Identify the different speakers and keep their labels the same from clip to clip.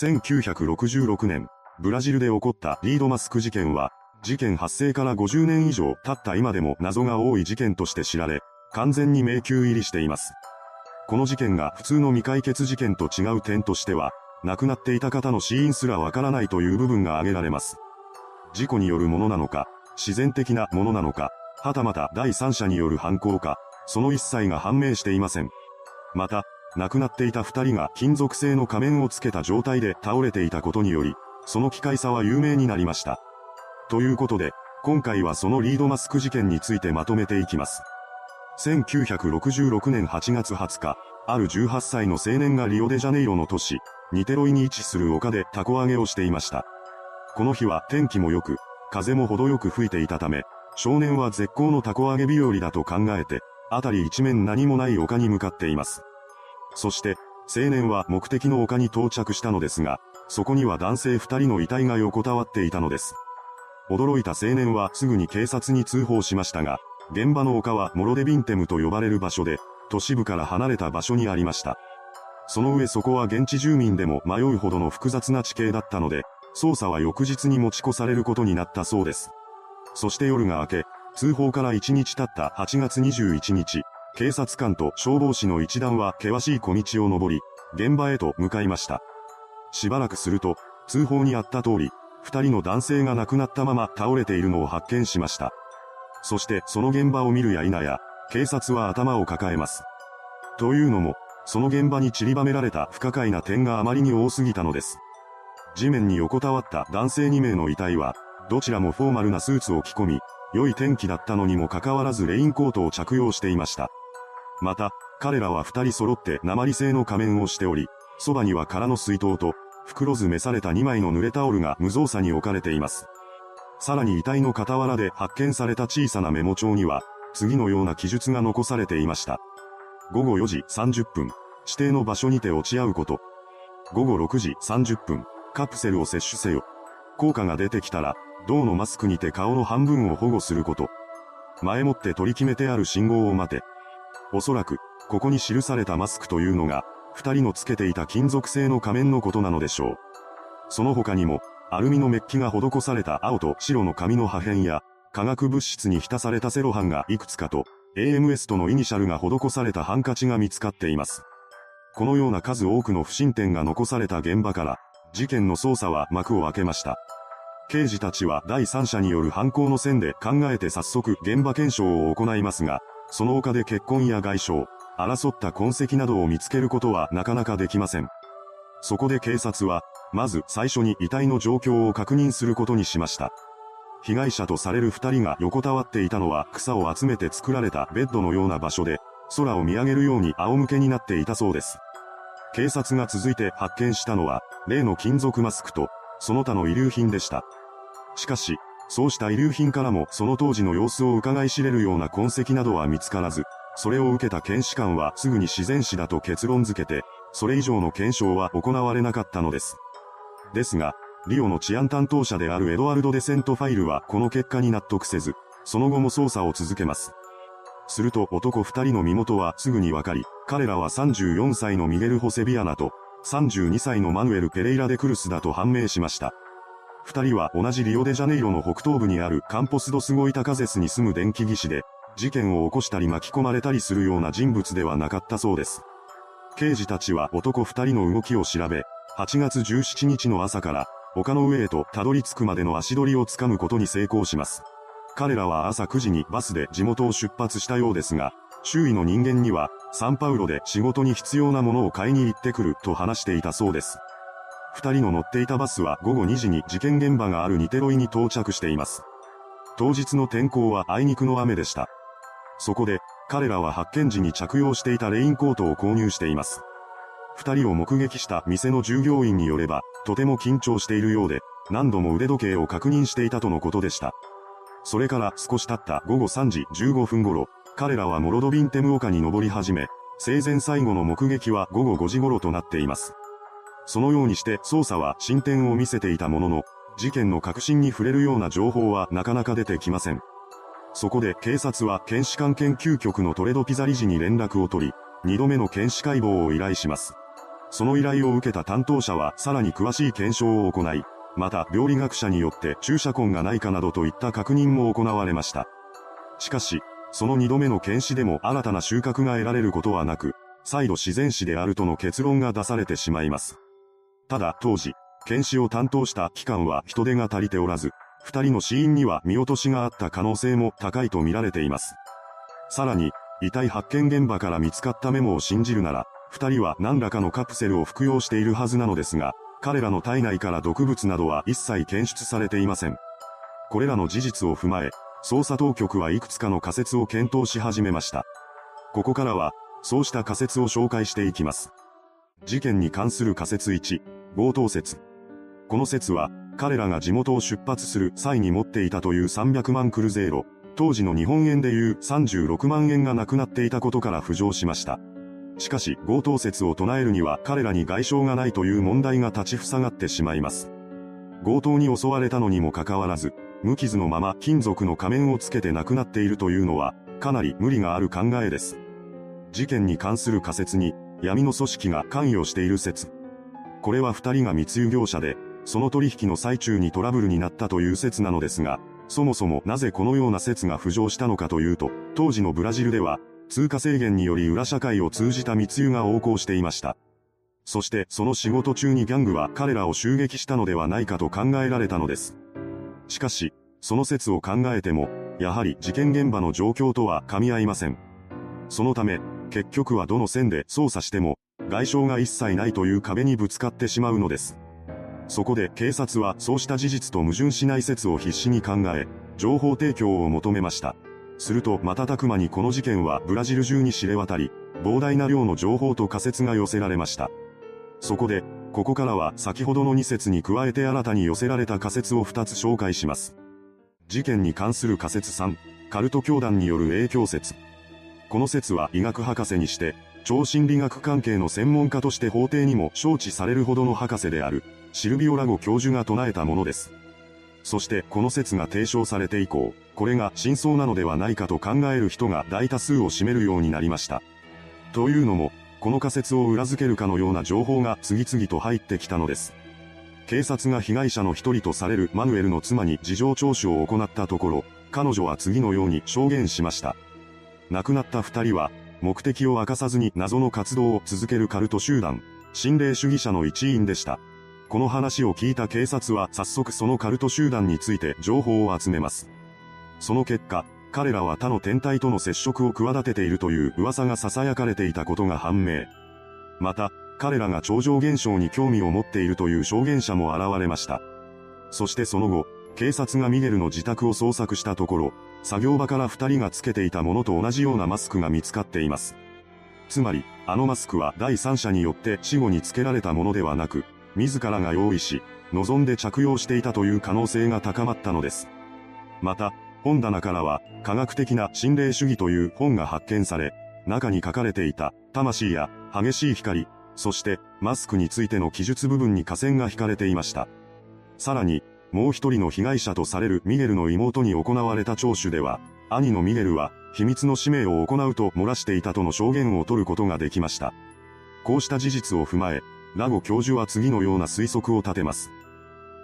Speaker 1: 1966年、ブラジルで起こったリードマスク事件は、事件発生から50年以上経った今でも謎が多い事件として知られ、完全に迷宮入りしています。この事件が普通の未解決事件と違う点としては、亡くなっていた方の死因すらわからないという部分が挙げられます。事故によるものなのか、自然的なものなのか、はたまた第三者による犯行か、その一切が判明していません。また、亡くなっていた二人が金属製の仮面をつけた状態で倒れていたことにより、その機械さは有名になりました。ということで、今回はそのリードマスク事件についてまとめていきます。1966年8月20日、ある18歳の青年がリオデジャネイロの都市、ニテロイに位置する丘でタコ揚げをしていました。この日は天気も良く、風も程よく吹いていたため、少年は絶好のタコ揚げ日和だと考えて、辺り一面何もない丘に向かっています。そして、青年は目的の丘に到着したのですが、そこには男性二人の遺体が横たわっていたのです。驚いた青年はすぐに警察に通報しましたが、現場の丘はモロデビンテムと呼ばれる場所で、都市部から離れた場所にありました。その上そこは現地住民でも迷うほどの複雑な地形だったので、捜査は翌日に持ち越されることになったそうです。そして夜が明け、通報から1日経った8月21日、警察官と消防士の一団は険しい小道を登り、現場へと向かいました。しばらくすると、通報にあった通り、二人の男性が亡くなったまま倒れているのを発見しました。そしてその現場を見るや否や、警察は頭を抱えます。というのも、その現場に散りばめられた不可解な点があまりに多すぎたのです。地面に横たわった男性2名の遺体は、どちらもフォーマルなスーツを着込み、良い天気だったのにもかかわらずレインコートを着用していました。また、彼らは二人揃って鉛製の仮面をしており、そばには空の水筒と、袋詰めされた2枚の濡れタオルが無造作に置かれています。さらに遺体の傍らで発見された小さなメモ帳には、次のような記述が残されていました。午後4時30分、指定の場所にて落ち合うこと。午後6時30分、カプセルを摂取せよ。効果が出てきたら、銅のマスクにて顔の半分を保護すること。前もって取り決めてある信号を待て。おそらく、ここに記されたマスクというのが、二人のつけていた金属製の仮面のことなのでしょう。その他にも、アルミのメッキが施された青と白の紙の破片や、化学物質に浸されたセロハンがいくつかと、AMS とのイニシャルが施されたハンカチが見つかっています。このような数多くの不審点が残された現場から、事件の捜査は幕を開けました。刑事たちは第三者による犯行の線で考えて早速現場検証を行いますが、その他で結婚や外傷、争った痕跡などを見つけることはなかなかできません。そこで警察は、まず最初に遺体の状況を確認することにしました。被害者とされる二人が横たわっていたのは草を集めて作られたベッドのような場所で、空を見上げるように仰向けになっていたそうです。警察が続いて発見したのは、例の金属マスクと、その他の遺留品でした。しかし、そうした遺留品からもその当時の様子を伺い知れるような痕跡などは見つからず、それを受けた検視官はすぐに自然死だと結論付けて、それ以上の検証は行われなかったのです。ですが、リオの治安担当者であるエドワルド・デセント・ファイルはこの結果に納得せず、その後も捜査を続けます。すると男二人の身元はすぐにわかり、彼らは34歳のミゲル・ホセビアナと、32歳のマヌエル・ペレイラ・デ・クルスだと判明しました。二人は同じリオデジャネイロの北東部にあるカンポス・ドスゴイタカゼスに住む電気技師で、事件を起こしたり巻き込まれたりするような人物ではなかったそうです。刑事たちは男二人の動きを調べ、8月17日の朝から丘の上へとたどり着くまでの足取りをつかむことに成功します。彼らは朝9時にバスで地元を出発したようですが、周囲の人間には、サンパウロで仕事に必要なものを買いに行ってくると話していたそうです。二人の乗っていたバスは午後2時に事件現場があるニテロイに到着しています。当日の天候はあいにくの雨でした。そこで、彼らは発見時に着用していたレインコートを購入しています。二人を目撃した店の従業員によれば、とても緊張しているようで、何度も腕時計を確認していたとのことでした。それから少し経った午後3時15分頃、彼らはモロドビンテム丘に登り始め、生前最後の目撃は午後5時頃となっています。そのようにして捜査は進展を見せていたものの、事件の核心に触れるような情報はなかなか出てきません。そこで警察は検視官研究局のトレドピザ理事に連絡を取り、二度目の検視解剖を依頼します。その依頼を受けた担当者はさらに詳しい検証を行い、また病理学者によって注射痕がないかなどといった確認も行われました。しかし、その二度目の検視でも新たな収穫が得られることはなく、再度自然死であるとの結論が出されてしまいます。ただ当時、検視を担当した機関は人手が足りておらず、二人の死因には見落としがあった可能性も高いと見られています。さらに、遺体発見現場から見つかったメモを信じるなら、二人は何らかのカプセルを服用しているはずなのですが、彼らの体内から毒物などは一切検出されていません。これらの事実を踏まえ、捜査当局はいくつかの仮説を検討し始めました。ここからは、そうした仮説を紹介していきます。事件に関する仮説1、強盗説。この説は、彼らが地元を出発する際に持っていたという300万クルゼーロ、当時の日本円でいう36万円がなくなっていたことから浮上しました。しかし、強盗説を唱えるには彼らに外傷がないという問題が立ちふさがってしまいます。強盗に襲われたのにもかかわらず、無傷のまま金属の仮面をつけて亡くなっているというのは、かなり無理がある考えです。事件に関する仮説に、闇の組織が関与している説。これは二人が密輸業者で、その取引の最中にトラブルになったという説なのですが、そもそもなぜこのような説が浮上したのかというと、当時のブラジルでは、通貨制限により裏社会を通じた密輸が横行していました。そしてその仕事中にギャングは彼らを襲撃したのではないかと考えられたのです。しかし、その説を考えても、やはり事件現場の状況とは噛み合いません。そのため、結局はどの線で操作しても、外傷が一切ないという壁にぶつかってしまうのです。そこで警察はそうした事実と矛盾しない説を必死に考え、情報提供を求めました。すると瞬く間にこの事件はブラジル中に知れ渡り、膨大な量の情報と仮説が寄せられました。そこで、ここからは先ほどの2説に加えて新たに寄せられた仮説を2つ紹介します。事件に関する仮説3、カルト教団による影響説。この説は医学博士にして、超心理学関係の専門家として法廷にも承知されるほどの博士である、シルビオ・ラゴ教授が唱えたものです。そしてこの説が提唱されて以降、これが真相なのではないかと考える人が大多数を占めるようになりました。というのも、この仮説を裏付けるかのような情報が次々と入ってきたのです。警察が被害者の一人とされるマヌエルの妻に事情聴取を行ったところ、彼女は次のように証言しました。亡くなった二人は、目的を明かさずに謎の活動を続けるカルト集団、心霊主義者の一員でした。この話を聞いた警察は早速そのカルト集団について情報を集めます。その結果、彼らは他の天体との接触を企てているという噂が囁かれていたことが判明。また、彼らが超常現象に興味を持っているという証言者も現れました。そしてその後、警察がミゲルの自宅を捜索したところ、作業場から二人がつけていたものと同じようなマスクが見つかっています。つまり、あのマスクは第三者によって死後につけられたものではなく、自らが用意し、望んで着用していたという可能性が高まったのです。また、本棚からは、科学的な心霊主義という本が発見され、中に書かれていた、魂や、激しい光、そして、マスクについての記述部分に下線が引かれていました。さらに、もう一人の被害者とされるミゲルの妹に行われた聴取では、兄のミゲルは、秘密の使命を行うと漏らしていたとの証言を取ることができました。こうした事実を踏まえ、ラゴ教授は次のような推測を立てます。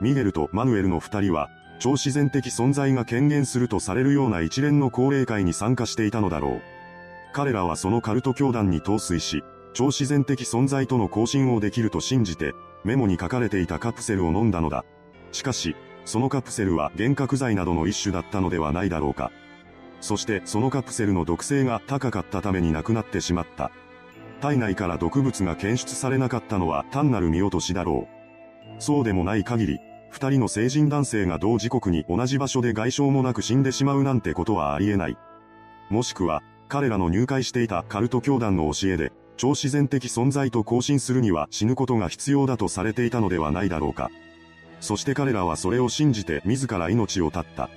Speaker 1: ミゲルとマヌエルの二人は、超自然的存在が権限するとされるような一連の高齢会に参加していたのだろう。彼らはそのカルト教団に陶酔し、超自然的存在との交信をできると信じて、メモに書かれていたカプセルを飲んだのだ。しかし、そのカプセルは幻覚剤などの一種だったのではないだろうか。そしてそのカプセルの毒性が高かったために亡くなってしまった。体内から毒物が検出されなかったのは単なる見落としだろう。そうでもない限り、二人の成人男性が同時刻に同じ場所で外傷もなく死んでしまうなんてことはありえない。もしくは、彼らの入会していたカルト教団の教えで、超自然的存在と交信するには死ぬことが必要だとされていたのではないだろうか。そして彼らはそれを信じて自ら命を絶った。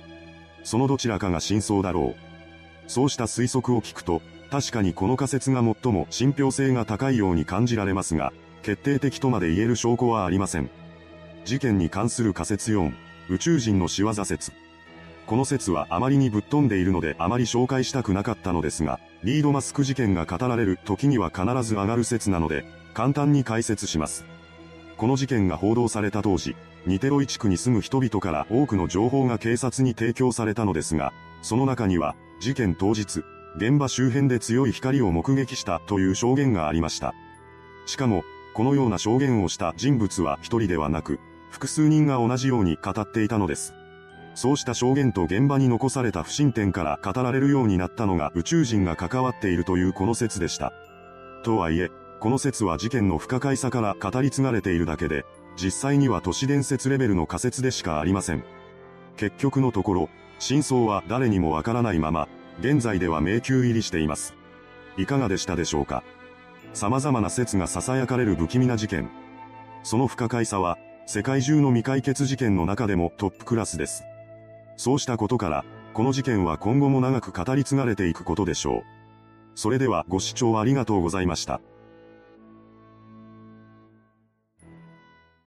Speaker 1: そのどちらかが真相だろう。そうした推測を聞くと、確かにこの仮説が最も信憑性が高いように感じられますが、決定的とまで言える証拠はありません。事件に関する仮説4、宇宙人の仕業説。この説はあまりにぶっ飛んでいるのであまり紹介したくなかったのですが、リードマスク事件が語られる時には必ず上がる説なので、簡単に解説します。この事件が報道された当時、ニテロイ地区に住む人々から多くの情報が警察に提供されたのですが、その中には、事件当日、現場周辺で強い光を目撃したという証言がありました。しかも、このような証言をした人物は一人ではなく、複数人が同じように語っていたのです。そうした証言と現場に残された不審点から語られるようになったのが宇宙人が関わっているというこの説でした。とはいえ、この説は事件の不可解さから語り継がれているだけで、実際には都市伝説レベルの仮説でしかありません。結局のところ、真相は誰にもわからないまま、現在では迷宮入りしています。いかがでしたでしょうか？様々な説が囁かれる不気味な事件。その不可解さは、世界中の未解決事件の中でもトップクラスです。そうしたことから、この事件は今後も長く語り継がれていくことでしょう。それではご視聴ありがとうございました。